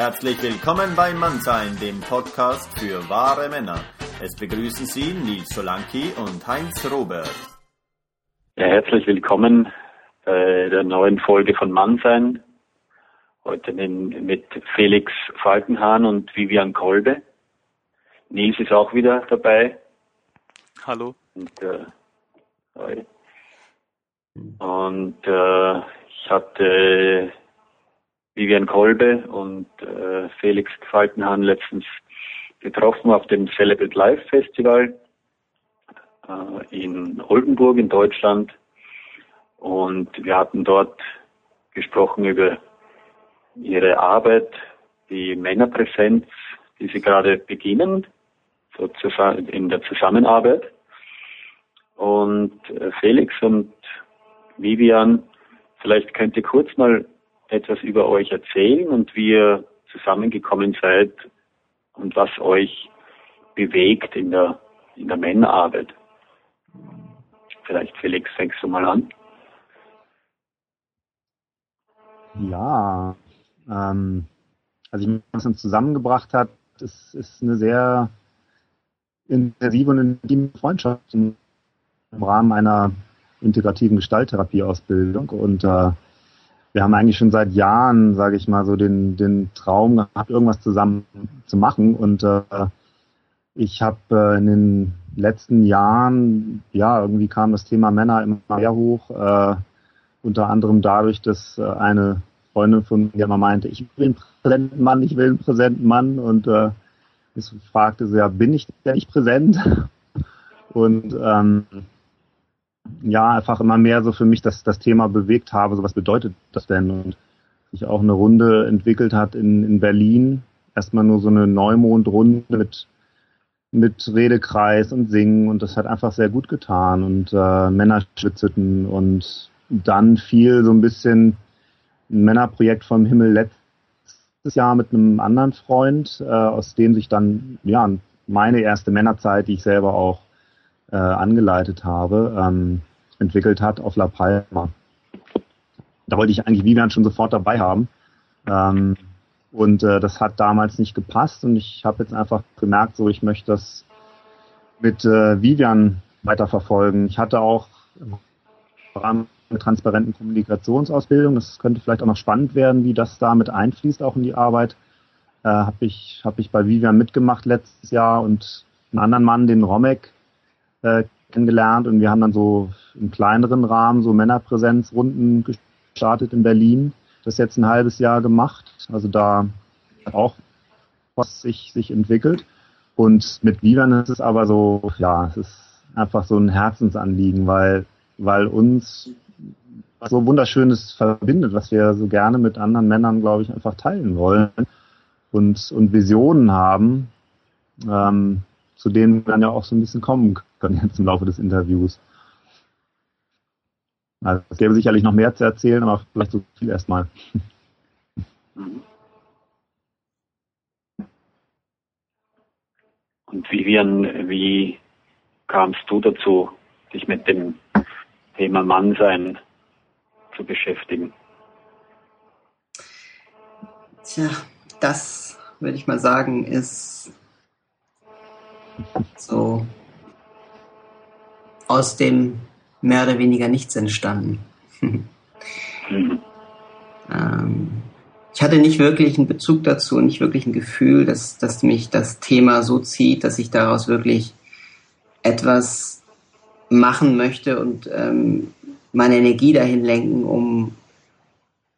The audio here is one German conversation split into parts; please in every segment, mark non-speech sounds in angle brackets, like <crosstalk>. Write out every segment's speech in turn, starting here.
Herzlich willkommen bei Mannsein, dem Podcast für wahre Männer. Es begrüßen Sie Nils Solanki und Heinz Robert. Ja, herzlich willkommen bei der neuen Folge von Mannsein. Heute mit Felix Falkenhahn und Vivian Kolbe. Nils ist auch wieder dabei. Hallo. Und, äh, und äh, ich hatte Vivian Kolbe und äh, Felix Falkenhahn letztens getroffen auf dem Celebrate Life Festival äh, in Oldenburg in Deutschland. Und wir hatten dort gesprochen über ihre Arbeit, die Männerpräsenz, die sie gerade beginnen, so in der Zusammenarbeit. Und äh, Felix und Vivian, vielleicht könnt ihr kurz mal etwas über euch erzählen und wie ihr zusammengekommen seid und was euch bewegt in der, in der Männerarbeit. Vielleicht Felix, fängst du mal an? Ja, ähm, also was uns zusammengebracht hat, ist, ist eine sehr intensive und intime Freundschaft im Rahmen einer integrativen Gestalttherapieausbildung und äh, wir haben eigentlich schon seit Jahren, sage ich mal, so den, den Traum gehabt, irgendwas zusammen zu machen. Und äh, ich habe äh, in den letzten Jahren, ja, irgendwie kam das Thema Männer immer mehr hoch. Äh, unter anderem dadurch, dass äh, eine Freundin von mir immer meinte, ich will einen präsenten Mann, ich will einen präsenten Mann. Und äh, ich fragte sie, ja, bin ich denn nicht präsent? <laughs> Und ähm, ja, einfach immer mehr so für mich das, das Thema bewegt habe. So was bedeutet das denn? Und sich auch eine Runde entwickelt hat in, in Berlin. Erstmal nur so eine Neumondrunde mit, mit Redekreis und Singen und das hat einfach sehr gut getan und äh, Männer schwitzeten und dann fiel so ein bisschen ein Männerprojekt vom Himmel letztes Jahr mit einem anderen Freund, äh, aus dem sich dann ja meine erste Männerzeit, die ich selber auch äh, angeleitet habe, ähm, entwickelt hat auf La Palma. Da wollte ich eigentlich Vivian schon sofort dabei haben. Ähm, und äh, das hat damals nicht gepasst und ich habe jetzt einfach gemerkt, so ich möchte das mit äh, Vivian weiterverfolgen. Ich hatte auch im Rahmen einer transparenten Kommunikationsausbildung, das könnte vielleicht auch noch spannend werden, wie das da mit einfließt auch in die Arbeit. Äh, habe ich, hab ich bei Vivian mitgemacht letztes Jahr und einen anderen Mann, den Romek, äh, kennengelernt und wir haben dann so im kleineren Rahmen so Männerpräsenzrunden gestartet in Berlin. Das jetzt ein halbes Jahr gemacht. Also da auch was sich, sich entwickelt. Und mit Vivan ist es aber so, ja, es ist einfach so ein Herzensanliegen, weil, weil uns was so Wunderschönes verbindet, was wir so gerne mit anderen Männern, glaube ich, einfach teilen wollen und, und Visionen haben, ähm, zu denen wir dann ja auch so ein bisschen kommen können jetzt im Laufe des Interviews. Also es gäbe sicherlich noch mehr zu erzählen, aber vielleicht so viel erstmal. Und Vivian, wie kamst du dazu, dich mit dem Thema Mannsein zu beschäftigen? Tja, das würde ich mal sagen, ist so aus dem mehr oder weniger nichts entstanden. <laughs> ähm, ich hatte nicht wirklich einen Bezug dazu, nicht wirklich ein Gefühl, dass, dass mich das Thema so zieht, dass ich daraus wirklich etwas machen möchte und ähm, meine Energie dahin lenken, um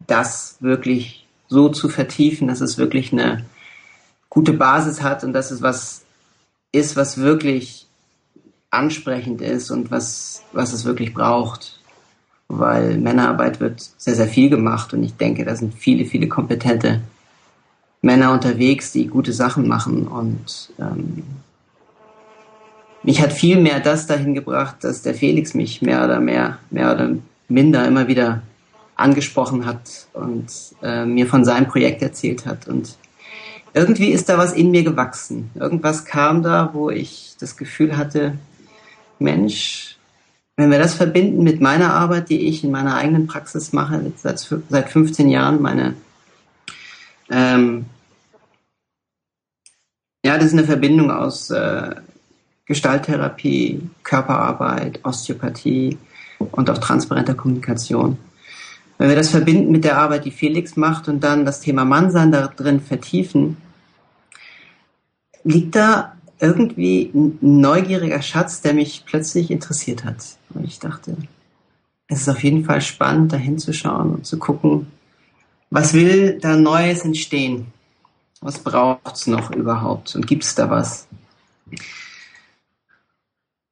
das wirklich so zu vertiefen, dass es wirklich eine gute Basis hat und dass es was ist, was wirklich ansprechend ist und was, was es wirklich braucht. Weil Männerarbeit wird sehr, sehr viel gemacht und ich denke, da sind viele, viele kompetente Männer unterwegs, die gute Sachen machen und ähm, mich hat viel mehr das dahin gebracht, dass der Felix mich mehr oder mehr, mehr oder minder immer wieder angesprochen hat und äh, mir von seinem Projekt erzählt hat und irgendwie ist da was in mir gewachsen. Irgendwas kam da, wo ich das Gefühl hatte, Mensch, wenn wir das verbinden mit meiner Arbeit, die ich in meiner eigenen Praxis mache, seit, seit 15 Jahren, meine ähm, Ja, das ist eine Verbindung aus äh, Gestalttherapie, Körperarbeit, Osteopathie und auch transparenter Kommunikation. Wenn wir das verbinden mit der Arbeit, die Felix macht und dann das Thema Mannsein da drin vertiefen, liegt da irgendwie ein neugieriger Schatz, der mich plötzlich interessiert hat. Und ich dachte, es ist auf jeden Fall spannend, da hinzuschauen und zu gucken, was will da Neues entstehen? Was braucht es noch überhaupt? Und gibt es da was?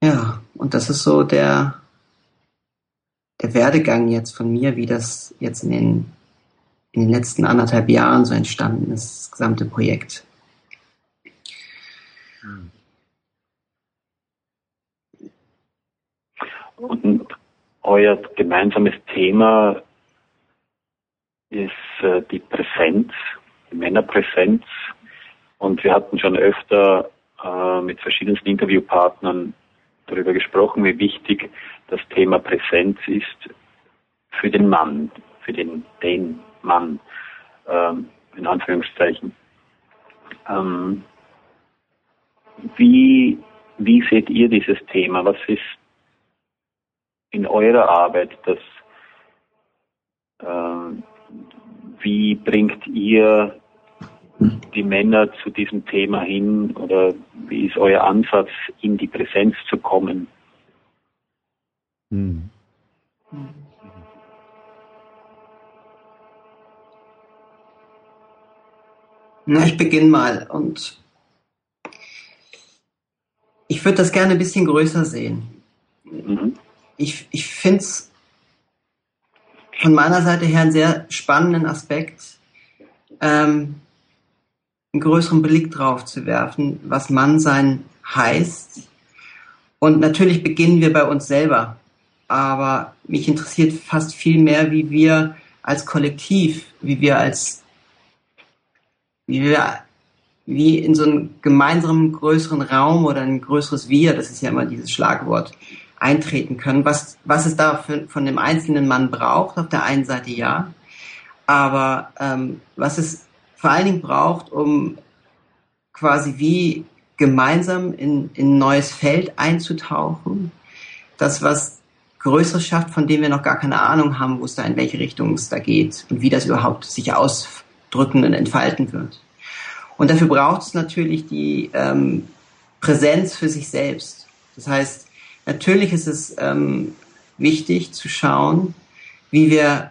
Ja, und das ist so der, der Werdegang jetzt von mir, wie das jetzt in den, in den letzten anderthalb Jahren so entstanden ist, das gesamte Projekt. Und euer gemeinsames Thema ist äh, die Präsenz, die Männerpräsenz. Und wir hatten schon öfter äh, mit verschiedensten Interviewpartnern darüber gesprochen, wie wichtig das Thema Präsenz ist für den Mann, für den, den Mann, ähm, in Anführungszeichen. Ähm, wie, wie seht ihr dieses Thema? Was ist in eurer Arbeit das, äh, wie bringt ihr die Männer zu diesem Thema hin oder wie ist euer Ansatz, in die Präsenz zu kommen? Hm. Na, ich beginne mal und ich würde das gerne ein bisschen größer sehen. Mhm. Ich, ich finde es von meiner Seite her einen sehr spannenden Aspekt, ähm, einen größeren Blick drauf zu werfen, was Mannsein heißt. Und natürlich beginnen wir bei uns selber. Aber mich interessiert fast viel mehr, wie wir als Kollektiv, wie wir als, wie wir, wie in so einem gemeinsamen größeren Raum oder ein größeres Wir, das ist ja immer dieses Schlagwort, eintreten können. Was, was es da für, von dem einzelnen Mann braucht, auf der einen Seite ja. Aber ähm, was es vor allen Dingen braucht, um quasi wie gemeinsam in, in ein neues Feld einzutauchen. Das, was Größeres schafft, von dem wir noch gar keine Ahnung haben, wo es da in welche Richtung es da geht und wie das überhaupt sich ausdrücken und entfalten wird. Und dafür braucht es natürlich die ähm, Präsenz für sich selbst. Das heißt, natürlich ist es ähm, wichtig zu schauen, wie wir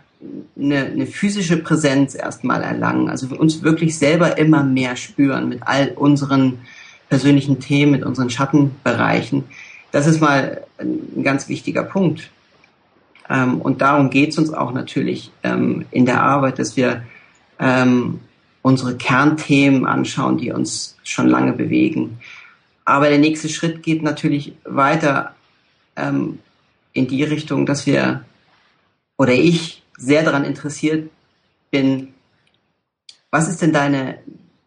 eine, eine physische Präsenz erstmal erlangen, also uns wirklich selber immer mehr spüren mit all unseren persönlichen Themen, mit unseren Schattenbereichen. Das ist mal ein ganz wichtiger Punkt. Ähm, und darum geht es uns auch natürlich ähm, in der Arbeit, dass wir ähm, unsere Kernthemen anschauen, die uns schon lange bewegen. Aber der nächste Schritt geht natürlich weiter ähm, in die Richtung, dass wir oder ich sehr daran interessiert bin, was ist denn deine,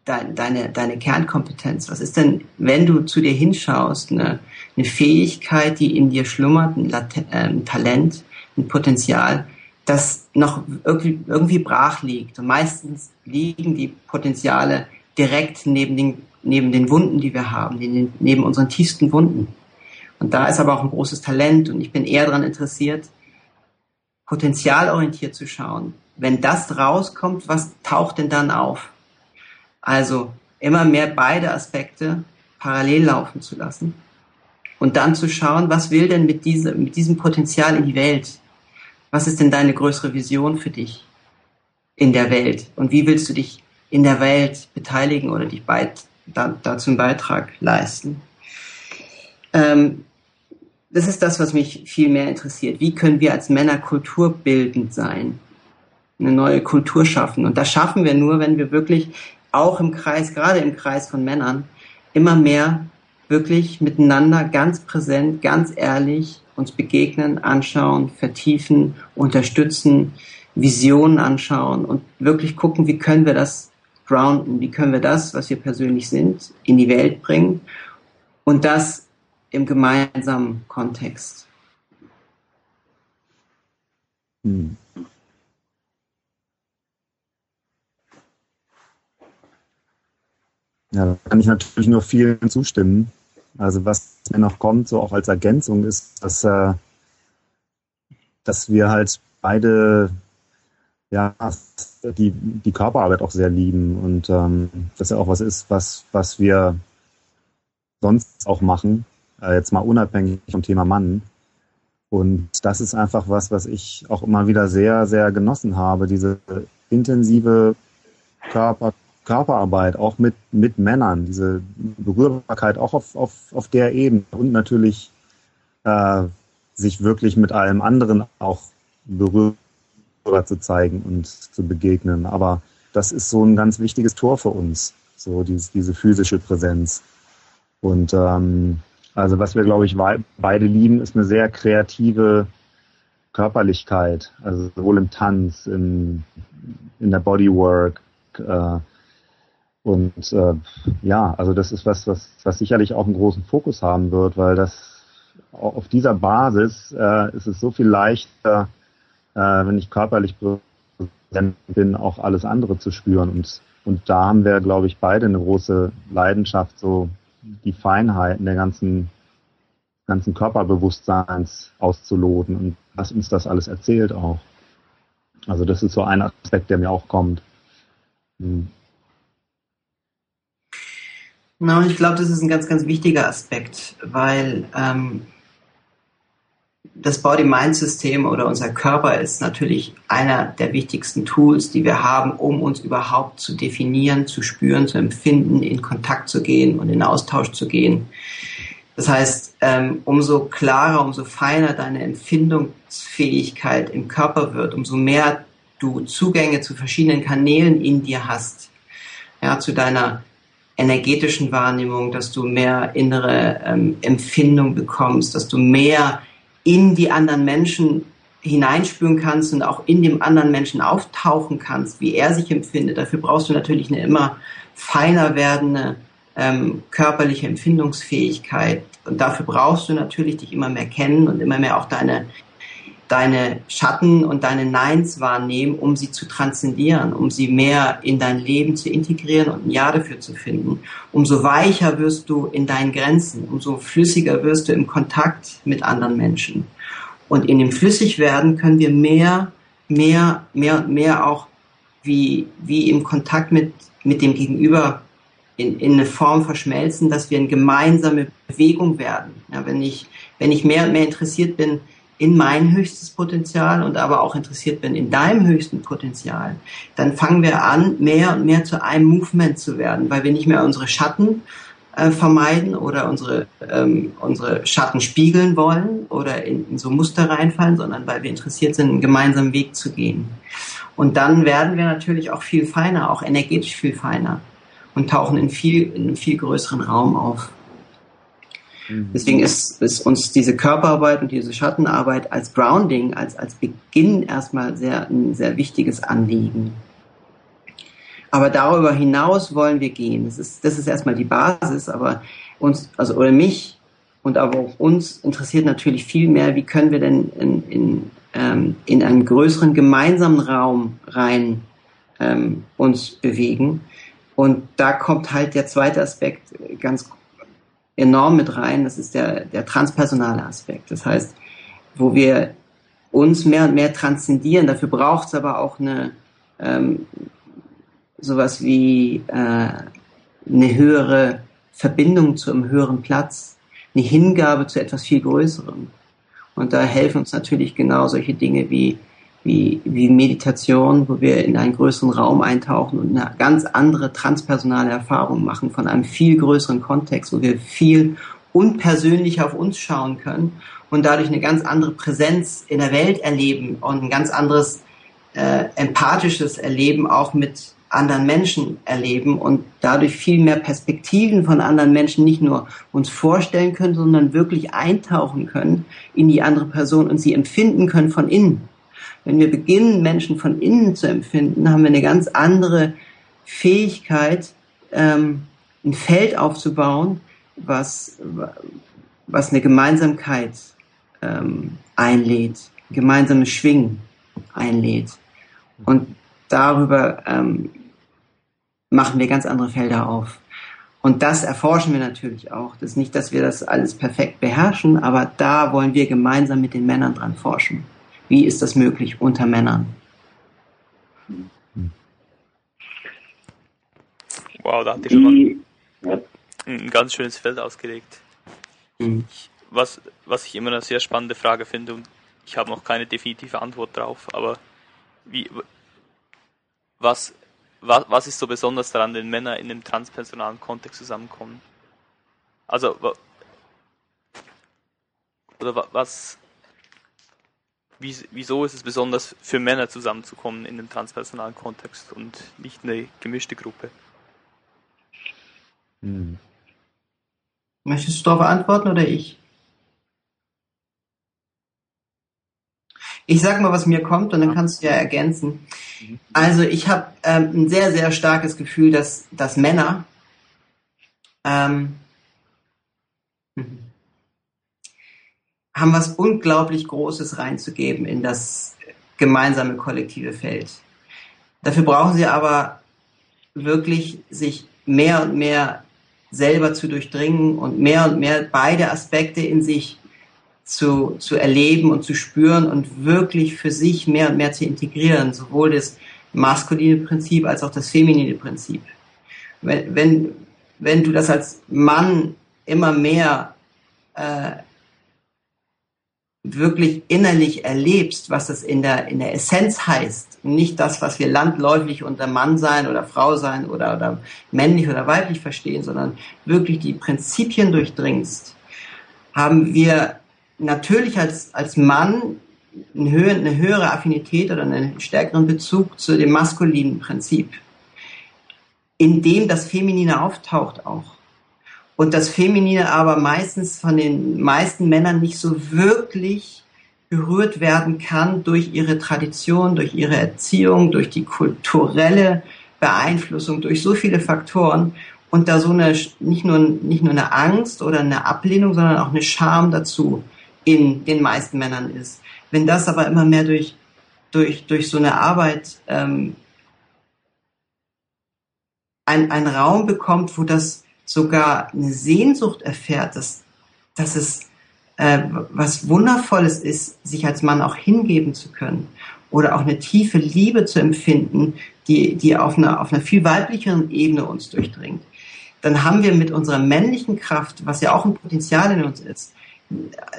deine, deine, deine Kernkompetenz? Was ist denn, wenn du zu dir hinschaust, eine, eine Fähigkeit, die in dir schlummert, ein, Laten, äh, ein Talent, ein Potenzial, das noch irgendwie, brach liegt. Und meistens liegen die Potenziale direkt neben den, neben den Wunden, die wir haben, neben, neben unseren tiefsten Wunden. Und da ist aber auch ein großes Talent und ich bin eher daran interessiert, potenzialorientiert zu schauen. Wenn das rauskommt, was taucht denn dann auf? Also immer mehr beide Aspekte parallel laufen zu lassen und dann zu schauen, was will denn mit, diese, mit diesem Potenzial in die Welt? Was ist denn deine größere Vision für dich in der Welt? Und wie willst du dich in der Welt beteiligen oder dich beit, da, dazu einen Beitrag leisten? Ähm, das ist das, was mich viel mehr interessiert. Wie können wir als Männer kulturbildend sein? Eine neue Kultur schaffen. Und das schaffen wir nur, wenn wir wirklich auch im Kreis, gerade im Kreis von Männern, immer mehr wirklich miteinander ganz präsent, ganz ehrlich uns begegnen, anschauen, vertiefen, unterstützen, Visionen anschauen und wirklich gucken, wie können wir das grounden, wie können wir das, was wir persönlich sind, in die Welt bringen und das im gemeinsamen Kontext. Hm. Ja, da kann ich natürlich nur vielen zustimmen. Also was mir noch kommt, so auch als Ergänzung, ist, dass, äh, dass wir halt beide ja, die, die Körperarbeit auch sehr lieben und ähm, das ja auch was ist, was, was wir sonst auch machen, äh, jetzt mal unabhängig vom Thema Mann. Und das ist einfach was, was ich auch immer wieder sehr, sehr genossen habe, diese intensive Körper, Körperarbeit, auch mit, mit Männern, diese Berührbarkeit auch auf, auf, auf der Ebene und natürlich äh, sich wirklich mit allem anderen auch berühren zu zeigen und zu begegnen. Aber das ist so ein ganz wichtiges Tor für uns, so diese, diese physische Präsenz. Und ähm, also was wir, glaube ich, beide lieben, ist eine sehr kreative Körperlichkeit, also sowohl im Tanz, in, in der Bodywork. Äh, und äh, ja, also das ist was, was, was sicherlich auch einen großen Fokus haben wird, weil das auf dieser Basis äh, ist es so viel leichter, äh, wenn ich körperlich präsent bin, auch alles andere zu spüren. Und, und da haben wir, glaube ich, beide eine große Leidenschaft, so die Feinheiten der ganzen, ganzen Körperbewusstseins auszuloten und was uns das alles erzählt auch. Also das ist so ein Aspekt, der mir auch kommt. Hm. Na, ich glaube, das ist ein ganz, ganz wichtiger Aspekt, weil ähm, das Body-Mind-System oder unser Körper ist natürlich einer der wichtigsten Tools, die wir haben, um uns überhaupt zu definieren, zu spüren, zu empfinden, in Kontakt zu gehen und in Austausch zu gehen. Das heißt, ähm, umso klarer, umso feiner deine Empfindungsfähigkeit im Körper wird, umso mehr du Zugänge zu verschiedenen Kanälen in dir hast, ja, zu deiner energetischen Wahrnehmung, dass du mehr innere ähm, Empfindung bekommst, dass du mehr in die anderen Menschen hineinspüren kannst und auch in dem anderen Menschen auftauchen kannst, wie er sich empfindet. Dafür brauchst du natürlich eine immer feiner werdende ähm, körperliche Empfindungsfähigkeit. Und dafür brauchst du natürlich dich immer mehr kennen und immer mehr auch deine, deine Schatten und deine Neins wahrnehmen, um sie zu transzendieren, um sie mehr in dein Leben zu integrieren und ein Ja dafür zu finden. Umso weicher wirst du in deinen Grenzen, umso flüssiger wirst du im Kontakt mit anderen Menschen. Und in dem Flüssigwerden können wir mehr, mehr, mehr und mehr auch wie, wie im Kontakt mit, mit dem Gegenüber in, in eine Form verschmelzen, dass wir eine gemeinsame Bewegung werden. Ja, wenn ich, wenn ich mehr und mehr interessiert bin, in mein höchstes Potenzial und aber auch interessiert bin in deinem höchsten Potenzial, dann fangen wir an, mehr und mehr zu einem Movement zu werden, weil wir nicht mehr unsere Schatten äh, vermeiden oder unsere, ähm, unsere Schatten spiegeln wollen oder in, in so Muster reinfallen, sondern weil wir interessiert sind, einen gemeinsamen Weg zu gehen. Und dann werden wir natürlich auch viel feiner, auch energetisch viel feiner und tauchen in viel, in einem viel größeren Raum auf. Mhm. Deswegen ist, ist uns diese Körperarbeit und diese Schattenarbeit als Grounding, als, als Beginn erstmal sehr, ein sehr wichtiges Anliegen. Aber darüber hinaus wollen wir gehen. Das ist, das ist erstmal die Basis, aber uns, also, oder mich und aber auch uns interessiert natürlich viel mehr, wie können wir denn in, in, ähm, in einen größeren gemeinsamen Raum rein ähm, uns bewegen. Und da kommt halt der zweite Aspekt ganz enorm mit rein, das ist der, der transpersonale Aspekt. Das heißt, wo wir uns mehr und mehr transzendieren, dafür braucht es aber auch eine ähm, sowas wie äh, eine höhere Verbindung zu einem höheren Platz, eine Hingabe zu etwas viel Größerem. Und da helfen uns natürlich genau solche Dinge wie wie, wie Meditation, wo wir in einen größeren Raum eintauchen und eine ganz andere transpersonale Erfahrung machen von einem viel größeren Kontext, wo wir viel unpersönlicher auf uns schauen können und dadurch eine ganz andere Präsenz in der Welt erleben und ein ganz anderes äh, empathisches Erleben auch mit anderen Menschen erleben und dadurch viel mehr Perspektiven von anderen Menschen nicht nur uns vorstellen können, sondern wirklich eintauchen können in die andere Person und sie empfinden können von innen. Wenn wir beginnen, Menschen von innen zu empfinden, haben wir eine ganz andere Fähigkeit, ähm, ein Feld aufzubauen, was, was eine Gemeinsamkeit ähm, einlädt, gemeinsames Schwingen einlädt. Und darüber ähm, machen wir ganz andere Felder auf. Und das erforschen wir natürlich auch. Das ist nicht, dass wir das alles perfekt beherrschen, aber da wollen wir gemeinsam mit den Männern dran forschen. Wie ist das möglich unter Männern? Wow, da hat ihr schon mal ein ganz schönes Feld ausgelegt. Mhm. Was, was ich immer eine sehr spannende Frage finde und ich habe noch keine definitive Antwort drauf, aber wie, was, was, was ist so besonders daran, wenn Männer in einem transpersonalen Kontext zusammenkommen? Also, oder was, wieso ist es besonders für Männer zusammenzukommen in einem transpersonalen Kontext und nicht eine gemischte Gruppe? Hm. Möchtest du darauf antworten oder ich? Ich sag mal, was mir kommt und dann kannst du ja ergänzen. Also ich habe ähm, ein sehr, sehr starkes Gefühl, dass, dass Männer ähm, haben was unglaublich Großes reinzugeben in das gemeinsame kollektive Feld. Dafür brauchen sie aber wirklich sich mehr und mehr selber zu durchdringen und mehr und mehr beide Aspekte in sich zu, zu erleben und zu spüren und wirklich für sich mehr und mehr zu integrieren, sowohl das maskuline Prinzip als auch das feminine Prinzip. Wenn, wenn, wenn du das als Mann immer mehr äh, wirklich innerlich erlebst, was das in der, in der Essenz heißt, nicht das, was wir landläufig unter Mann sein oder Frau sein oder, oder männlich oder weiblich verstehen, sondern wirklich die Prinzipien durchdringst, haben wir natürlich als, als Mann eine, höhe, eine höhere Affinität oder einen stärkeren Bezug zu dem maskulinen Prinzip, in dem das Feminine auftaucht auch. Und das Feminine aber meistens von den meisten Männern nicht so wirklich berührt werden kann durch ihre Tradition, durch ihre Erziehung, durch die kulturelle Beeinflussung, durch so viele Faktoren und da so eine nicht nur nicht nur eine Angst oder eine Ablehnung, sondern auch eine Scham dazu in den meisten Männern ist. Wenn das aber immer mehr durch, durch, durch so eine Arbeit ähm, ein, ein Raum bekommt, wo das sogar eine Sehnsucht erfährt, dass, dass es äh, was Wundervolles ist, sich als Mann auch hingeben zu können oder auch eine tiefe Liebe zu empfinden, die, die auf, einer, auf einer viel weiblicheren Ebene uns durchdringt, dann haben wir mit unserer männlichen Kraft, was ja auch ein Potenzial in uns ist,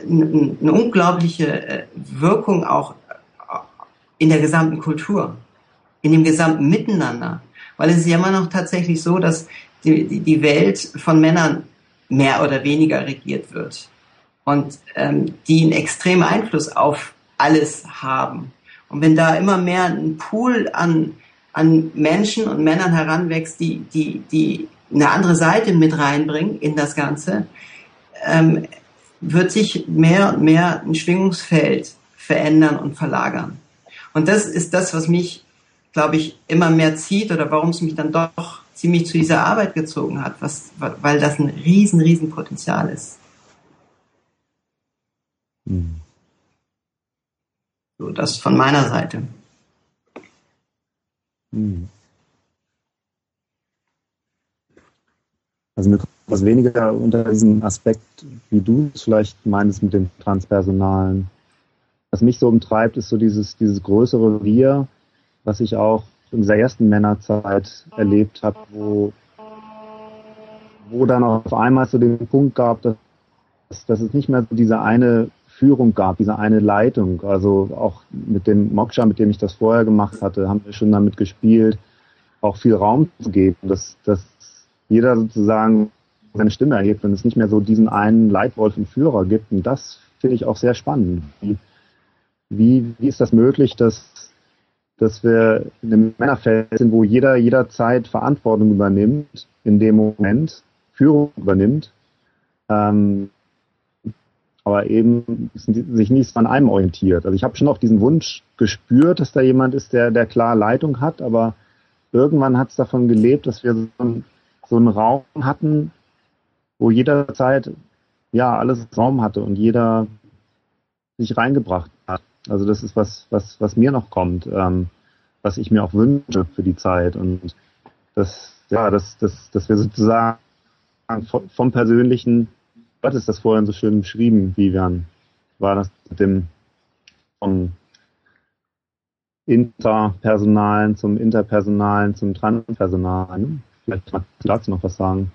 eine unglaubliche äh, Wirkung auch äh, in der gesamten Kultur, in dem gesamten Miteinander. Weil es ist ja immer noch tatsächlich so, dass die, die Welt von Männern mehr oder weniger regiert wird und ähm, die einen extremen Einfluss auf alles haben. Und wenn da immer mehr ein Pool an, an Menschen und Männern heranwächst, die, die, die eine andere Seite mit reinbringen in das Ganze, ähm, wird sich mehr und mehr ein Schwingungsfeld verändern und verlagern. Und das ist das, was mich, glaube ich, immer mehr zieht oder warum es mich dann doch ziemlich zu dieser Arbeit gezogen hat, was, weil das ein riesen, riesen Potenzial ist. Hm. So, das von meiner Seite. Hm. Also kommt was weniger unter diesem Aspekt, wie du es vielleicht meinst mit dem Transpersonalen. Was mich so umtreibt, ist so dieses, dieses größere Wir, was ich auch in dieser ersten Männerzeit erlebt habe, wo, wo dann auf einmal so den Punkt gab, dass, dass es nicht mehr so diese eine Führung gab, diese eine Leitung. Also auch mit dem Moksha, mit dem ich das vorher gemacht hatte, haben wir schon damit gespielt, auch viel Raum zu geben, dass, dass jeder sozusagen seine Stimme erhebt und es nicht mehr so diesen einen Leitwolf und Führer gibt. Und das finde ich auch sehr spannend. Wie, wie, wie ist das möglich, dass, dass wir in einem Männerfeld sind, wo jeder jederzeit Verantwortung übernimmt, in dem Moment Führung übernimmt, ähm, aber eben sich nicht an einem orientiert. Also ich habe schon auch diesen Wunsch gespürt, dass da jemand ist, der, der klar Leitung hat, aber irgendwann hat es davon gelebt, dass wir so, ein, so einen Raum hatten, wo jederzeit ja alles Raum hatte und jeder sich reingebracht hat. Also das ist was, was, was mir noch kommt, ähm, was ich mir auch wünsche für die Zeit und das, ja, dass, dass, dass wir sozusagen vom, vom persönlichen, was ist das vorhin so schön beschrieben, Vivian? War das mit dem vom Interpersonalen zum Interpersonalen zum Transpersonalen? Vielleicht magst du dazu noch was sagen.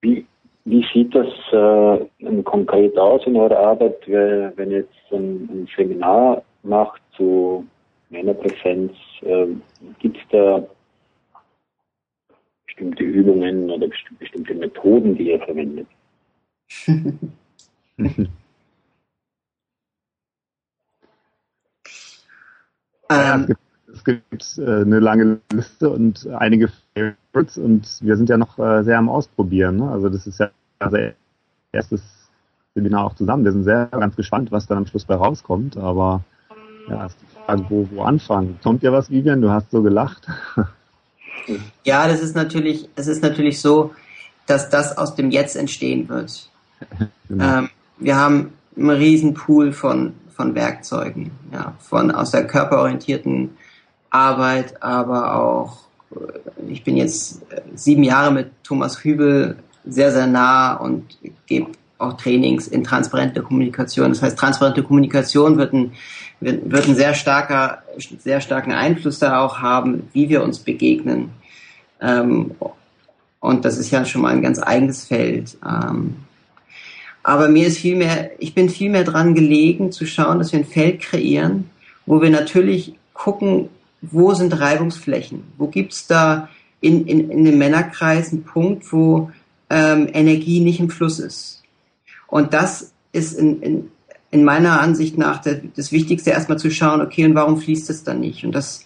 Wie, wie sieht das äh, konkret aus in eurer Arbeit, wenn ihr jetzt ein, ein Seminar macht zu Männerpräsenz? Äh, Gibt es da bestimmte Übungen oder bestimmte Methoden, die ihr verwendet? ja, <laughs> es gibt, es gibt äh, eine lange Liste und einige Favorites und wir sind ja noch äh, sehr am Ausprobieren. Ne? Also das ist ja unser erstes Seminar auch zusammen. Wir sind sehr ganz gespannt, was dann am Schluss bei rauskommt, aber ja, ist die Frage, wo, wo anfangen. Kommt dir was, Vivian? Du hast so gelacht. Ja, das ist natürlich, es ist natürlich so, dass das aus dem Jetzt entstehen wird. Genau. Ähm, wir haben einen riesen Pool von, von Werkzeugen, ja, von aus der körperorientierten Arbeit, aber auch, ich bin jetzt äh, sieben Jahre mit Thomas Hübel sehr, sehr nah und gebe auch Trainings in transparente Kommunikation. Das heißt, transparente Kommunikation wird ein, wird, wird sehr starker, sehr starken Einfluss da auch haben, wie wir uns begegnen. Ähm, und das ist ja schon mal ein ganz eigenes Feld. Ähm, aber mir ist viel mehr, ich bin viel mehr dran gelegen zu schauen, dass wir ein Feld kreieren, wo wir natürlich gucken, wo sind Reibungsflächen? Wo gibt's da in, in, in dem Männerkreis einen Punkt, wo ähm, Energie nicht im Fluss ist? Und das ist in, in, in meiner Ansicht nach der, das Wichtigste, erstmal zu schauen, okay, und warum fließt es dann nicht? Und das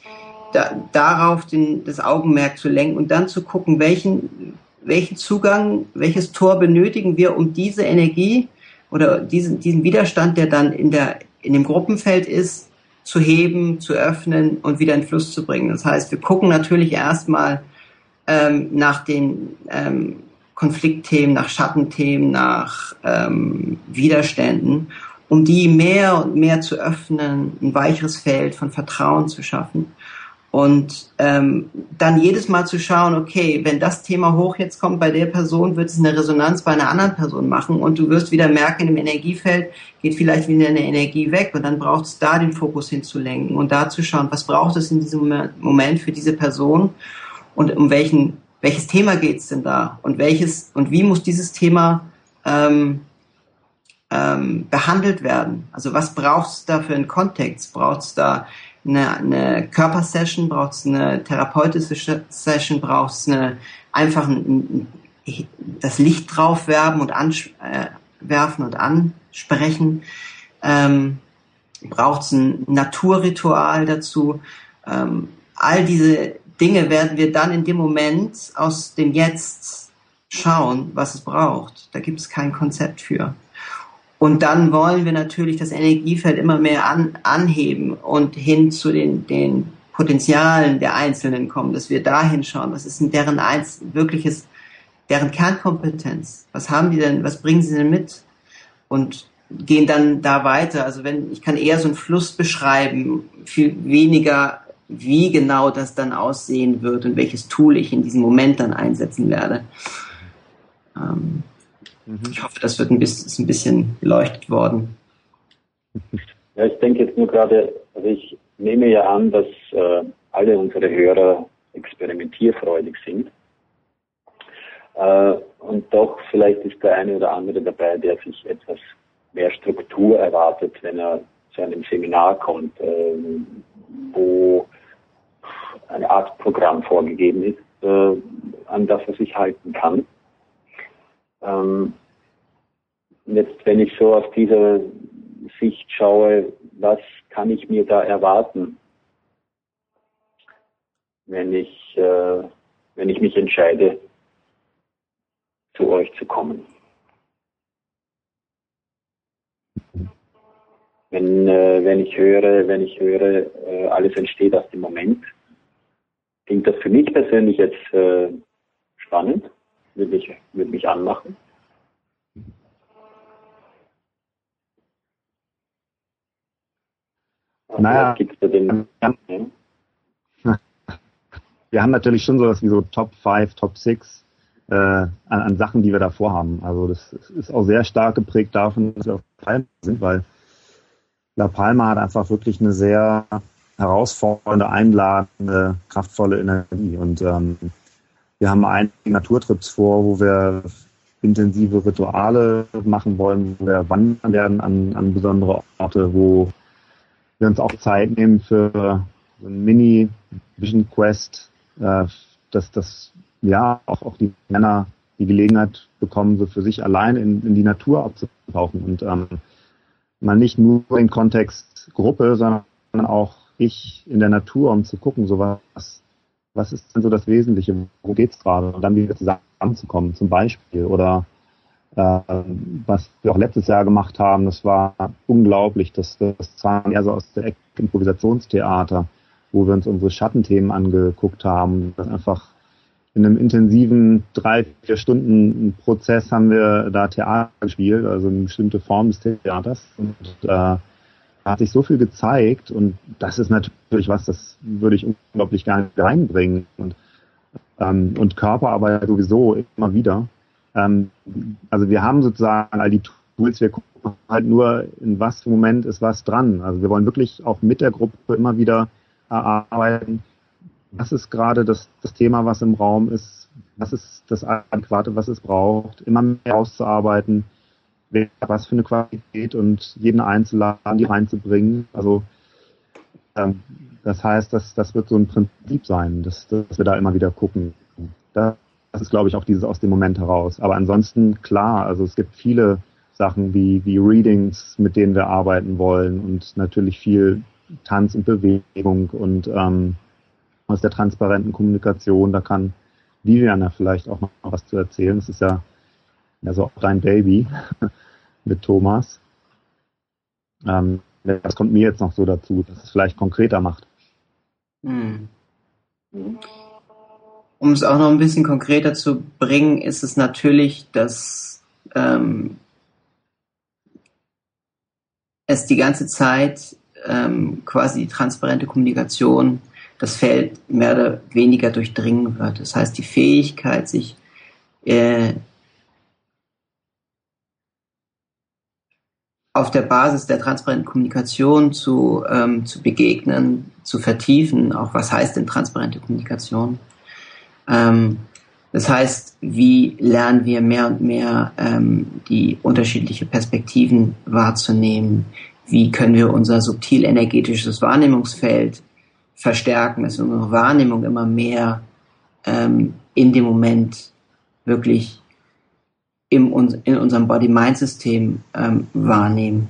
da, darauf den, das Augenmerk zu lenken und dann zu gucken, welchen, welchen Zugang, welches Tor benötigen wir, um diese Energie oder diesen, diesen Widerstand, der dann in, der, in dem Gruppenfeld ist, zu heben, zu öffnen und wieder in Fluss zu bringen. Das heißt, wir gucken natürlich erstmal ähm, nach den ähm, Konfliktthemen, nach Schattenthemen, nach ähm, Widerständen, um die mehr und mehr zu öffnen, ein weicheres Feld von Vertrauen zu schaffen. Und ähm, dann jedes Mal zu schauen, okay, wenn das Thema hoch jetzt kommt bei der Person, wird es eine Resonanz bei einer anderen Person machen und du wirst wieder merken, im Energiefeld geht vielleicht wieder eine Energie weg und dann braucht es da den Fokus hinzulenken und da zu schauen, was braucht es in diesem Moment für diese Person und um welchen, welches Thema geht's denn da und welches und wie muss dieses Thema ähm, ähm, behandelt werden? Also was braucht es da für einen Kontext? Braucht es da eine, eine Körpersession, braucht es eine therapeutische Session, braucht es eine einfach ein, das Licht drauf werben und anwerfen äh, und ansprechen. Ähm, braucht es ein Naturritual dazu. Ähm, all diese Dinge werden wir dann in dem Moment aus dem Jetzt schauen, was es braucht. Da gibt es kein Konzept für. Und dann wollen wir natürlich das Energiefeld immer mehr an, anheben und hin zu den, den Potenzialen der Einzelnen kommen, dass wir da hinschauen, was ist denn deren eins, wirkliches, deren Kernkompetenz? Was haben die denn, was bringen sie denn mit? Und gehen dann da weiter. Also wenn, ich kann eher so einen Fluss beschreiben, viel weniger, wie genau das dann aussehen wird und welches Tool ich in diesem Moment dann einsetzen werde. Ähm, Mhm. Ich hoffe, das wird ein bisschen, ist ein bisschen beleuchtet worden. <laughs> Ja, ich denke jetzt nur gerade, also ich nehme ja an, dass äh, alle unsere Hörer experimentierfreudig sind. Äh, und doch vielleicht ist der eine oder andere dabei, der sich etwas mehr Struktur erwartet, wenn er zu einem Seminar kommt, äh, wo eine Art Programm vorgegeben ist, äh, an das er sich halten kann. Ähm, jetzt, wenn ich so aus dieser Sicht schaue, was kann ich mir da erwarten, wenn ich, äh, wenn ich mich entscheide, zu euch zu kommen? Wenn, äh, wenn ich höre, wenn ich höre, äh, alles entsteht aus dem Moment, klingt das für mich persönlich jetzt äh, spannend, würde mich, würde mich anmachen. naja, gibt's da den, ja. <laughs> wir haben natürlich schon sowas wie so Top 5, Top 6 äh, an, an Sachen, die wir da vorhaben. Also das ist auch sehr stark geprägt davon, dass wir auf Palma sind, weil La Palma hat einfach wirklich eine sehr herausfordernde, einladende, kraftvolle Energie. Und ähm, wir haben einige Naturtrips vor, wo wir intensive Rituale machen wollen, wo wir wandern werden an, an besondere Orte, wo wir uns auch Zeit nehmen für so ein Mini-Vision Quest, äh, dass das ja auch, auch die Männer die Gelegenheit bekommen, so für sich allein in, in die Natur abzutauchen und ähm, mal nicht nur in Kontext Gruppe, sondern auch ich in der Natur, um zu gucken, so was, was ist denn so das Wesentliche, wo geht's gerade und dann wieder zusammenzukommen, zum Beispiel. Oder äh, was wir auch letztes Jahr gemacht haben, das war unglaublich, das, das war eher so aus der Ecke Improvisationstheater, wo wir uns unsere Schattenthemen angeguckt haben, das einfach in einem intensiven drei, vier Stunden Prozess haben wir da Theater gespielt, also eine bestimmte Form des Theaters. Und äh, hat sich so viel gezeigt und das ist natürlich was, das würde ich unglaublich gerne reinbringen und, ähm, und Körperarbeit sowieso immer wieder. Ähm, also wir haben sozusagen all die Tools, wir gucken halt nur, in was Moment ist was dran. Also wir wollen wirklich auch mit der Gruppe immer wieder erarbeiten, was ist gerade das, das Thema, was im Raum ist, was ist das Adäquate, was es braucht, immer mehr auszuarbeiten, was für eine Qualität und jeden Einzelladen die reinzubringen. Also ähm, das heißt, dass das wird so ein Prinzip sein, dass, dass wir da immer wieder gucken. Das ist, glaube ich, auch dieses aus dem Moment heraus. Aber ansonsten klar, also es gibt viele Sachen wie, wie Readings, mit denen wir arbeiten wollen und natürlich viel Tanz und Bewegung und ähm, aus der transparenten Kommunikation, da kann Viviana vielleicht auch noch was zu erzählen. Das ist ja, ja so auch dein Baby. <laughs> mit Thomas. Ähm, das kommt mir jetzt noch so dazu, dass es vielleicht konkreter macht. Hm. Um es auch noch ein bisschen konkreter zu bringen, ist es natürlich, dass ähm, es die ganze Zeit ähm, quasi die transparente Kommunikation das Feld mehr oder weniger durchdringen wird. Das heißt, die Fähigkeit, sich äh, auf der Basis der transparenten Kommunikation zu, ähm, zu begegnen, zu vertiefen, auch was heißt denn transparente Kommunikation. Ähm, das heißt, wie lernen wir mehr und mehr ähm, die unterschiedlichen Perspektiven wahrzunehmen? Wie können wir unser subtil energetisches Wahrnehmungsfeld verstärken, dass unsere Wahrnehmung immer mehr ähm, in dem Moment wirklich im, in unserem Body-Mind-System ähm, wahrnehmen.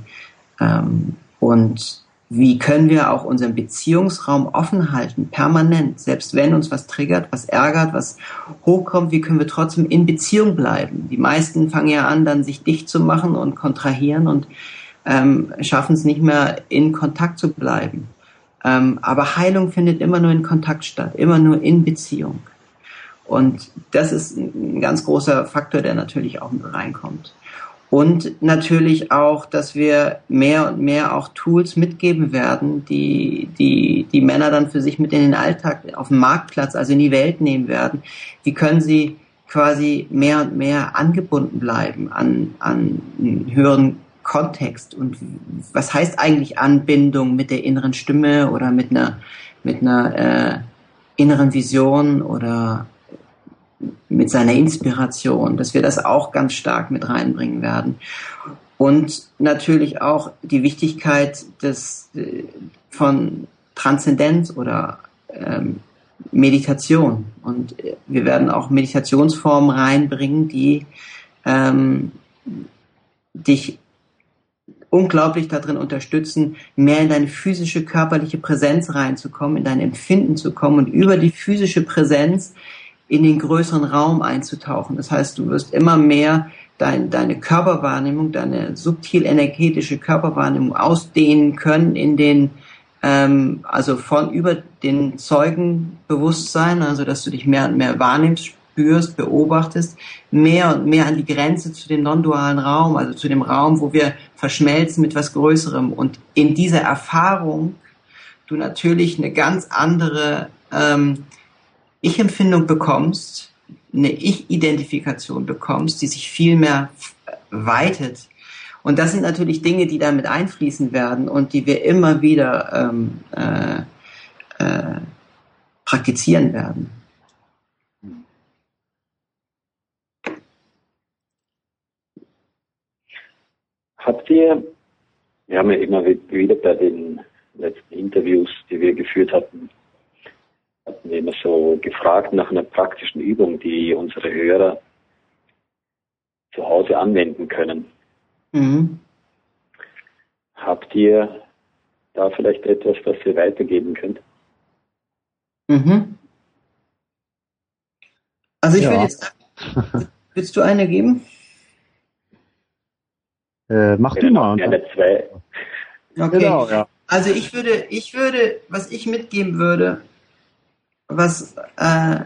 Ähm, und wie können wir auch unseren Beziehungsraum offen halten, permanent, selbst wenn uns was triggert, was ärgert, was hochkommt, wie können wir trotzdem in Beziehung bleiben? Die meisten fangen ja an, dann sich dicht zu machen und kontrahieren und ähm, schaffen es nicht mehr, in Kontakt zu bleiben. Ähm, aber Heilung findet immer nur in Kontakt statt, immer nur in Beziehung. Und das ist ein ganz großer Faktor, der natürlich auch mit reinkommt. Und natürlich auch, dass wir mehr und mehr auch Tools mitgeben werden, die, die, die Männer dann für sich mit in den Alltag, auf den Marktplatz, also in die Welt nehmen werden. Wie können sie quasi mehr und mehr angebunden bleiben an, an einen höheren Kontext? Und was heißt eigentlich Anbindung mit der inneren Stimme oder mit einer, mit einer äh, inneren Vision oder mit seiner Inspiration, dass wir das auch ganz stark mit reinbringen werden. Und natürlich auch die Wichtigkeit des, von Transzendenz oder ähm, Meditation. Und wir werden auch Meditationsformen reinbringen, die ähm, dich unglaublich darin unterstützen, mehr in deine physische, körperliche Präsenz reinzukommen, in dein Empfinden zu kommen und über die physische Präsenz in den größeren Raum einzutauchen. Das heißt, du wirst immer mehr dein, deine Körperwahrnehmung, deine subtil energetische Körperwahrnehmung ausdehnen können in den, ähm, also von über den Zeugenbewusstsein, also dass du dich mehr und mehr wahrnimmst, spürst, beobachtest, mehr und mehr an die Grenze zu dem non-dualen Raum, also zu dem Raum, wo wir verschmelzen mit was Größerem. Und in dieser Erfahrung du natürlich eine ganz andere ähm, Ich-Empfindung bekommst, eine Ich-Identifikation bekommst, die sich viel mehr weitet. Und das sind natürlich Dinge, die damit einfließen werden und die wir immer wieder ähm, äh, äh, praktizieren werden. Habt ihr, wir haben ja immer wieder bei den letzten Interviews, die wir geführt hatten, hatten wir immer so gefragt nach einer praktischen Übung, die unsere Hörer zu Hause anwenden können. Mhm. Habt ihr da vielleicht etwas, was ihr weitergeben könnt? Mhm. Also ich ja. würde jetzt willst du eine geben? Äh, mach du mal. Gerne zwei. Okay. Genau, ja. Also ich würde, ich würde, was ich mitgeben würde, was äh,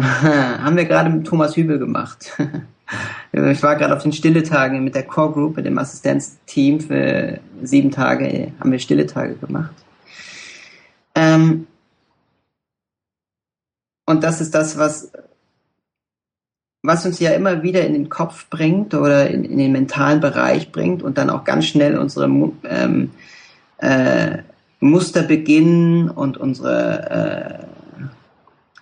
<laughs> haben wir gerade mit Thomas Hübel gemacht. <laughs> ich war gerade auf den Stille-Tagen mit der Core Group, mit dem Assistenzteam für sieben Tage, haben wir Stille Tage gemacht. Ähm, und das ist das, was, was uns ja immer wieder in den Kopf bringt oder in, in den mentalen Bereich bringt und dann auch ganz schnell unsere ähm, äh, Muster beginnen und unsere äh,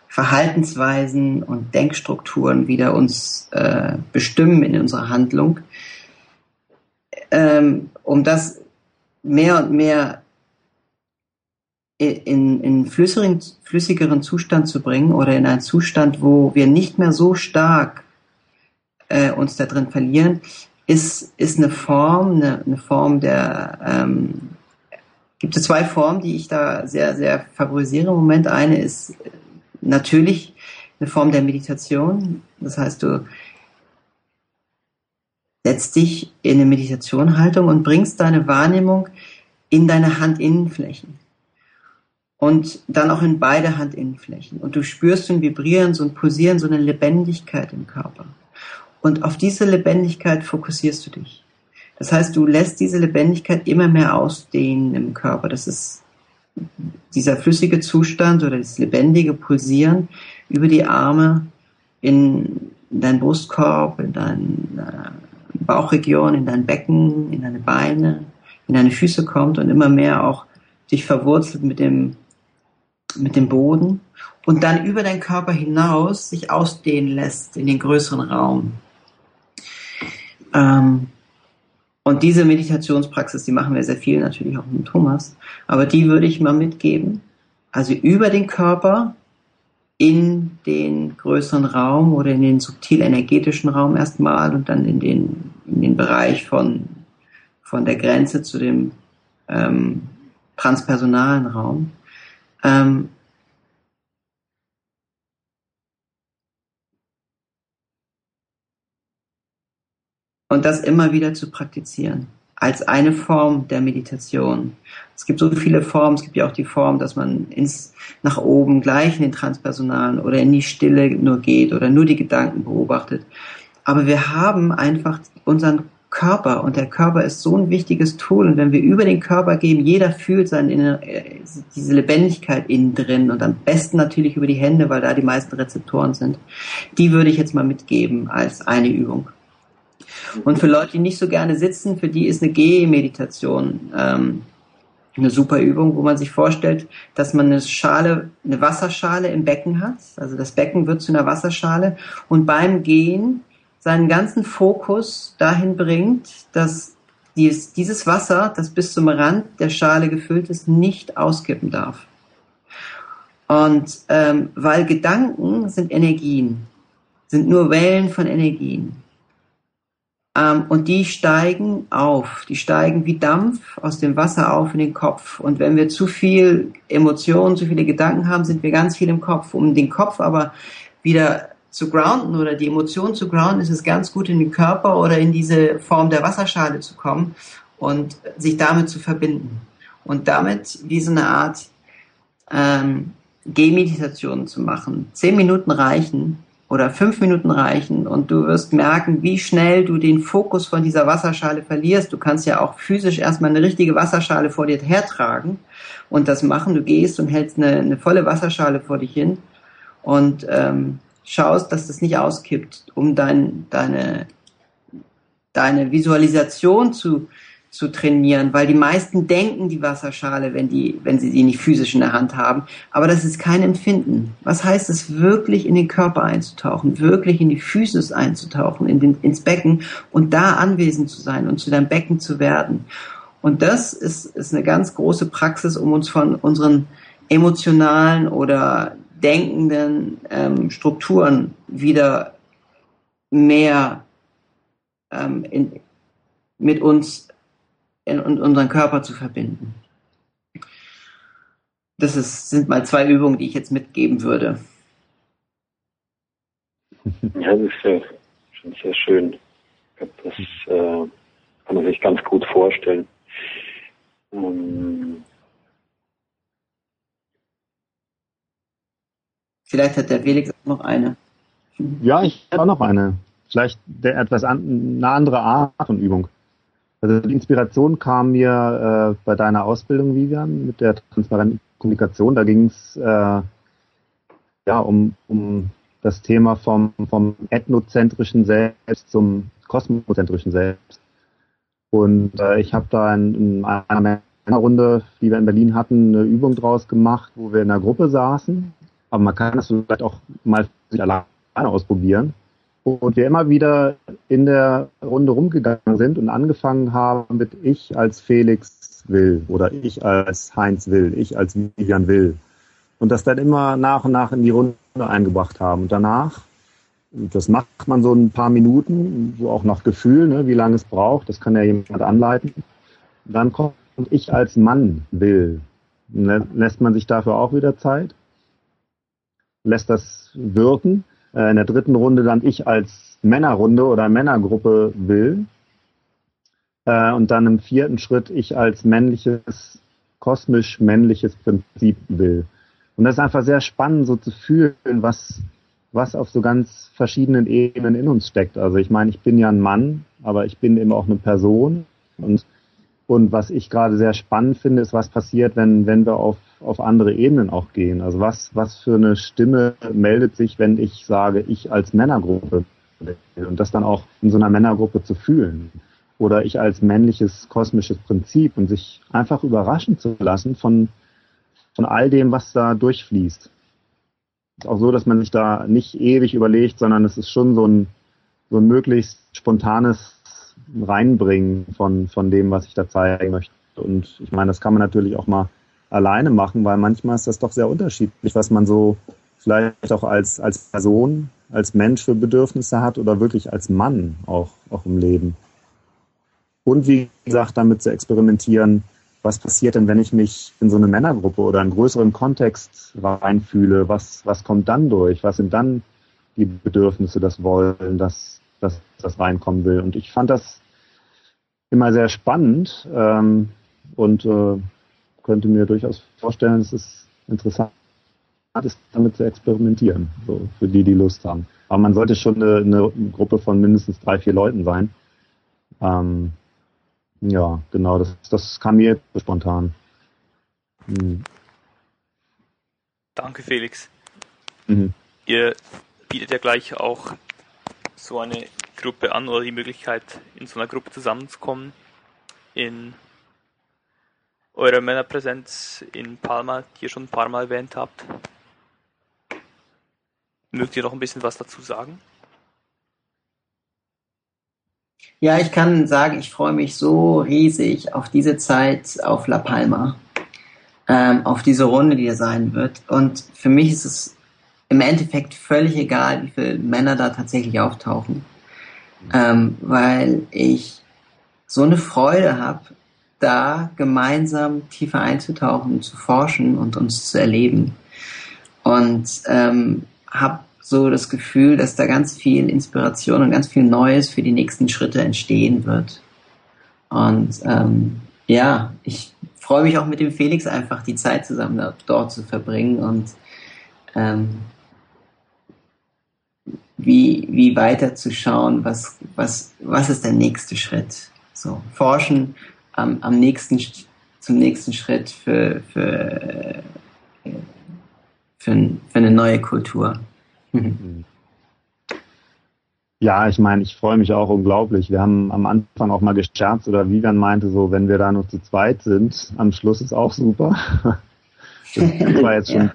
Verhaltensweisen und Denkstrukturen wieder uns äh, bestimmen in unserer Handlung, ähm, um das mehr und mehr in, in flüssigeren, flüssigeren Zustand zu bringen oder in einen Zustand, wo wir nicht mehr so stark äh, uns da drin verlieren, ist, ist eine Form, eine, eine Form der, ähm, gibt es zwei Formen, die ich da sehr, sehr favorisiere im Moment. Eine ist natürlich eine Form der Meditation. Das heißt, du setzt dich in eine Meditationhaltung und bringst deine Wahrnehmung in deine Handinnenflächen. Und dann auch in beide Handinnenflächen. Und du spürst ein Vibrieren, so ein Pulsieren, so eine Lebendigkeit im Körper. Und auf diese Lebendigkeit fokussierst du dich. Das heißt, du lässt diese Lebendigkeit immer mehr ausdehnen im Körper. Das ist dieser flüssige Zustand oder das lebendige Pulsieren über die Arme in, in deinen Brustkorb, in deine äh, Bauchregion, in dein Becken, in deine Beine, in deine Füße kommt und immer mehr auch dich verwurzelt mit dem, mit dem Boden und dann über deinen Körper hinaus sich ausdehnen lässt in den größeren Raum. Ähm, und diese Meditationspraxis, die machen wir sehr viel natürlich auch mit Thomas, aber die würde ich mal mitgeben. Also über den Körper in den größeren Raum oder in den subtil energetischen Raum erstmal und dann in den, in den Bereich von, von der Grenze zu dem ähm, transpersonalen Raum. Ähm, und das immer wieder zu praktizieren als eine Form der Meditation. Es gibt so viele Formen, es gibt ja auch die Form, dass man ins, nach oben gleich in den Transpersonalen oder in die Stille nur geht oder nur die Gedanken beobachtet. Aber wir haben einfach unseren Körper und der Körper ist so ein wichtiges Tool und wenn wir über den Körper gehen, jeder fühlt seine, diese Lebendigkeit innen drin und am besten natürlich über die Hände, weil da die meisten Rezeptoren sind. Die würde ich jetzt mal mitgeben als eine Übung. Und für Leute, die nicht so gerne sitzen, für die ist eine Gehmeditation ähm, eine super Übung, wo man sich vorstellt, dass man eine Schale, eine Wasserschale im Becken hat. Also das Becken wird zu einer Wasserschale und beim Gehen seinen ganzen Fokus dahin bringt, dass dies, dieses Wasser, das bis zum Rand der Schale gefüllt ist, nicht auskippen darf. Und ähm, weil Gedanken sind Energien, sind nur Wellen von Energien. Ähm, und die steigen auf. Die steigen wie Dampf aus dem Wasser auf in den Kopf. Und wenn wir zu viel Emotionen, zu viele Gedanken haben, sind wir ganz viel im Kopf. Um den Kopf aber wieder zu grounden oder die Emotionen zu grounden, ist es ganz gut in den Körper oder in diese Form der Wasserschale zu kommen und sich damit zu verbinden. Und damit wie so eine Art ähm, Gehmeditation zu machen. Zehn Minuten reichen, oder fünf Minuten reichen und du wirst merken, wie schnell du den Fokus von dieser Wasserschale verlierst. Du kannst ja auch physisch erstmal eine richtige Wasserschale vor dir hertragen und das machen. Du gehst und hältst eine, eine volle Wasserschale vor dich hin und ähm, schaust, dass das nicht auskippt, um dein, deine, deine Visualisation zu, zu trainieren, weil die meisten denken die Wasserschale, wenn die, wenn sie sie nicht physisch in der Hand haben. Aber das ist kein Empfinden. Was heißt es, wirklich in den Körper einzutauchen, wirklich in die Physis einzutauchen, in den, ins Becken und da anwesend zu sein und zu deinem Becken zu werden? Und das ist, ist eine ganz große Praxis, um uns von unseren emotionalen oder denkenden ähm, Strukturen wieder mehr ähm, in, mit uns in, in unseren Körper zu verbinden. Das ist, sind mal zwei Übungen, die ich jetzt mitgeben würde. <laughs> Ja, das ist ja schon sehr schön. Das äh, kann man sich ganz gut vorstellen. Ähm Vielleicht hat der Felix auch noch eine. Ja, ich habe auch noch eine. Vielleicht der etwas an, eine andere Art von Übung. Also die Inspiration kam mir äh, bei deiner Ausbildung, Vivian, mit der transparenten Kommunikation. Da ging es äh, ja um, um das Thema vom, vom ethnozentrischen Selbst zum kosmozentrischen Selbst. Und äh, ich habe da in, in einer Runde, die wir in Berlin hatten, eine Übung draus gemacht, wo wir in einer Gruppe saßen. Aber man kann das vielleicht auch mal alleine ausprobieren und wir immer wieder in der Runde rumgegangen sind und angefangen haben mit ich als Felix will oder ich als Heinz will, ich als Vivian will. Und das dann immer nach und nach in die Runde eingebracht haben. Und danach, das macht man so ein paar Minuten, so auch nach Gefühl, ne, wie lange es braucht, das kann ja jemand anleiten. Dann kommt ich als Mann will. Lässt man sich dafür auch wieder Zeit? Lässt das wirken? Äh, in der dritten Runde dann ich als Männerrunde oder Männergruppe will. Äh, und dann im vierten Schritt ich als männliches, kosmisch männliches Prinzip will. Und das ist einfach sehr spannend, so zu fühlen, was, was auf so ganz verschiedenen Ebenen in uns steckt. Also ich meine, ich bin ja ein Mann, aber ich bin eben auch eine Person. Und, und was ich gerade sehr spannend finde, ist, was passiert, wenn, wenn wir auf auf andere Ebenen auch gehen. Also was, was für eine Stimme meldet sich, wenn ich sage, ich als Männergruppe und das dann auch in so einer Männergruppe zu fühlen. Oder ich als männliches kosmisches Prinzip und sich einfach überraschen zu lassen von, von all dem, was da durchfließt. Ist auch so, dass man sich da nicht ewig überlegt, sondern es ist schon so ein, so ein möglichst spontanes Reinbringen von, von dem, was ich da zeigen möchte. Und ich meine, das kann man natürlich auch mal alleine machen, weil manchmal ist das doch sehr unterschiedlich, was man so vielleicht auch als, als Person, als Mensch für Bedürfnisse hat oder wirklich als Mann auch, auch im Leben. Und wie gesagt, damit zu experimentieren, was passiert denn, wenn ich mich in so eine Männergruppe oder einen größeren Kontext reinfühle? Was, was kommt dann durch? Was sind dann die Bedürfnisse, das Wollen, das, das, das reinkommen will? Und ich fand das immer sehr spannend ähm, und äh, könnte mir durchaus vorstellen, es ist interessant ist, damit zu experimentieren, so für die, die Lust haben. Aber man sollte schon eine, eine Gruppe von mindestens drei, vier Leuten sein. Ähm, ja, genau, das, das kam mir jetzt spontan. Hm. Danke, Felix. Mhm. Ihr bietet ja gleich auch so eine Gruppe an oder die Möglichkeit, in so einer Gruppe zusammenzukommen in eure Männerpräsenz in Palma, die ihr schon ein paar Mal erwähnt habt. Mögt ihr noch ein bisschen was dazu sagen? Ja, ich kann sagen, ich freue mich so riesig auf diese Zeit auf La Palma, ähm, auf diese Runde, die da sein wird. Und für mich ist es im Endeffekt völlig egal, wie viele Männer da tatsächlich auftauchen, ähm, weil ich so eine Freude habe, da gemeinsam tiefer einzutauchen, zu forschen und uns zu erleben. Und ähm, habe so das Gefühl, dass da ganz viel Inspiration und ganz viel Neues für die nächsten Schritte entstehen wird. Und ähm, ja, ich freue mich auch mit dem Felix einfach die Zeit zusammen dort zu verbringen und ähm, wie, wie weiter zu schauen, was, was, was ist der nächste Schritt. So, forschen am, am nächsten, zum nächsten Schritt für, für, für, für eine neue Kultur. <laughs> Ja, ich meine, ich freue mich auch unglaublich. Wir haben am Anfang auch mal gescherzt oder Vivian meinte so, wenn wir da nur zu zweit sind, am Schluss ist auch super. <laughs> Das <laughs> war jetzt schon.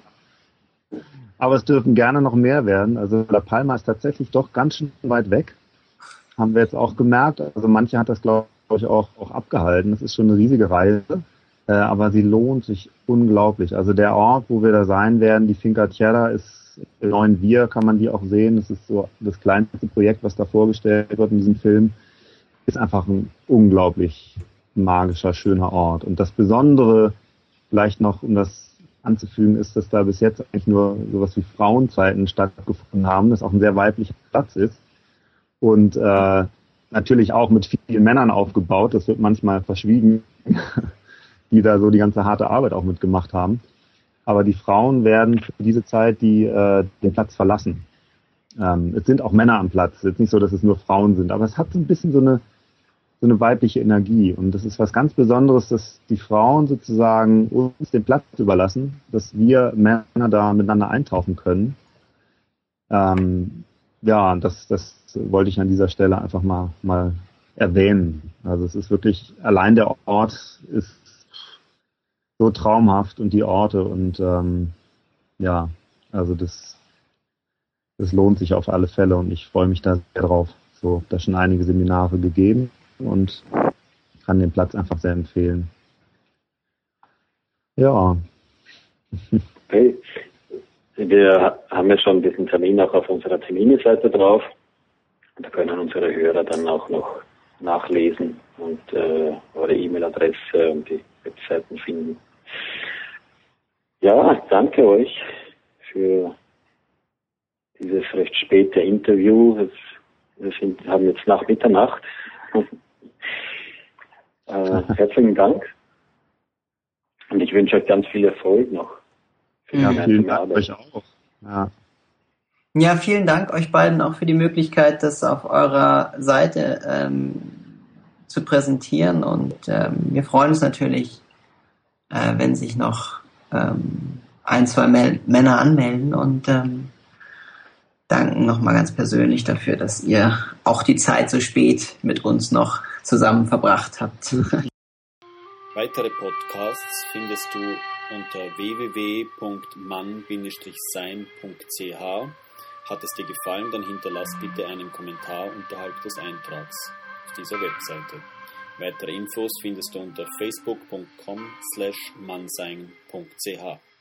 ja. Aber es dürfen gerne noch mehr werden. Also La Palma ist tatsächlich doch ganz schön weit weg. Haben wir jetzt auch gemerkt. Also manche hat das, glaube ich, auch, auch abgehalten. Es ist schon eine riesige Reise. Äh, aber sie lohnt sich unglaublich. Also der Ort, wo wir da sein werden, die Finca Tierra, ist in Neuen Wir kann man die auch sehen. Das ist so das kleinste Projekt, was da vorgestellt wird in diesem Film. Ist einfach ein unglaublich magischer, schöner Ort. Und das Besondere, vielleicht noch, um das anzufügen, ist, dass da bis jetzt eigentlich nur sowas wie Frauenzeiten stattgefunden haben, das auch ein sehr weiblicher Platz ist. Und äh, natürlich auch mit vielen Männern aufgebaut. Das wird manchmal verschwiegen, <laughs> die da so die ganze harte Arbeit auch mitgemacht haben. Aber die Frauen werden für diese Zeit die äh, den Platz verlassen. Ähm, es sind auch Männer am Platz. Es ist nicht so, dass es nur Frauen sind, aber es hat so ein bisschen so eine so eine weibliche Energie. Und das ist was ganz Besonderes, dass die Frauen sozusagen uns den Platz überlassen, dass wir Männer da miteinander eintauchen können. Ähm, ja, das, das wollte ich an dieser Stelle einfach mal, mal erwähnen. Also es ist wirklich, allein der Ort ist so traumhaft und die Orte und ähm, ja, also das, das lohnt sich auf alle Fälle und ich freue mich da sehr drauf. So, da schon einige Seminare gegeben und kann den Platz einfach sehr empfehlen. Ja. Okay. Wir haben ja schon diesen Termin auch auf unserer Termine-Seite drauf. Da können unsere Hörer dann auch noch nachlesen und äh, eure E-Mail-Adresse und die Webseiten finden. Ja, danke euch für dieses recht späte Interview. Wir sind, haben jetzt nach Mitternacht. <laughs> Äh, herzlichen Dank. Und ich wünsche euch ganz viel Erfolg noch. Für ja, vielen Dank euch auch. Ja. Ja, vielen Dank euch beiden auch für die Möglichkeit, das auf eurer Seite ähm, zu präsentieren. Und ähm, wir freuen uns natürlich, äh, wenn sich noch ähm, ein, zwei Mel Männer anmelden und ähm, danken nochmal ganz persönlich dafür, dass ihr auch die Zeit so spät mit uns noch zusammen verbracht habt. <laughs> Weitere Podcasts findest du unter www.mann-sein.ch. Hat es dir gefallen, dann hinterlass bitte einen Kommentar unterhalb des Eintrags auf dieser Webseite. Weitere Infos findest du unter facebook.com slash mannsein.ch.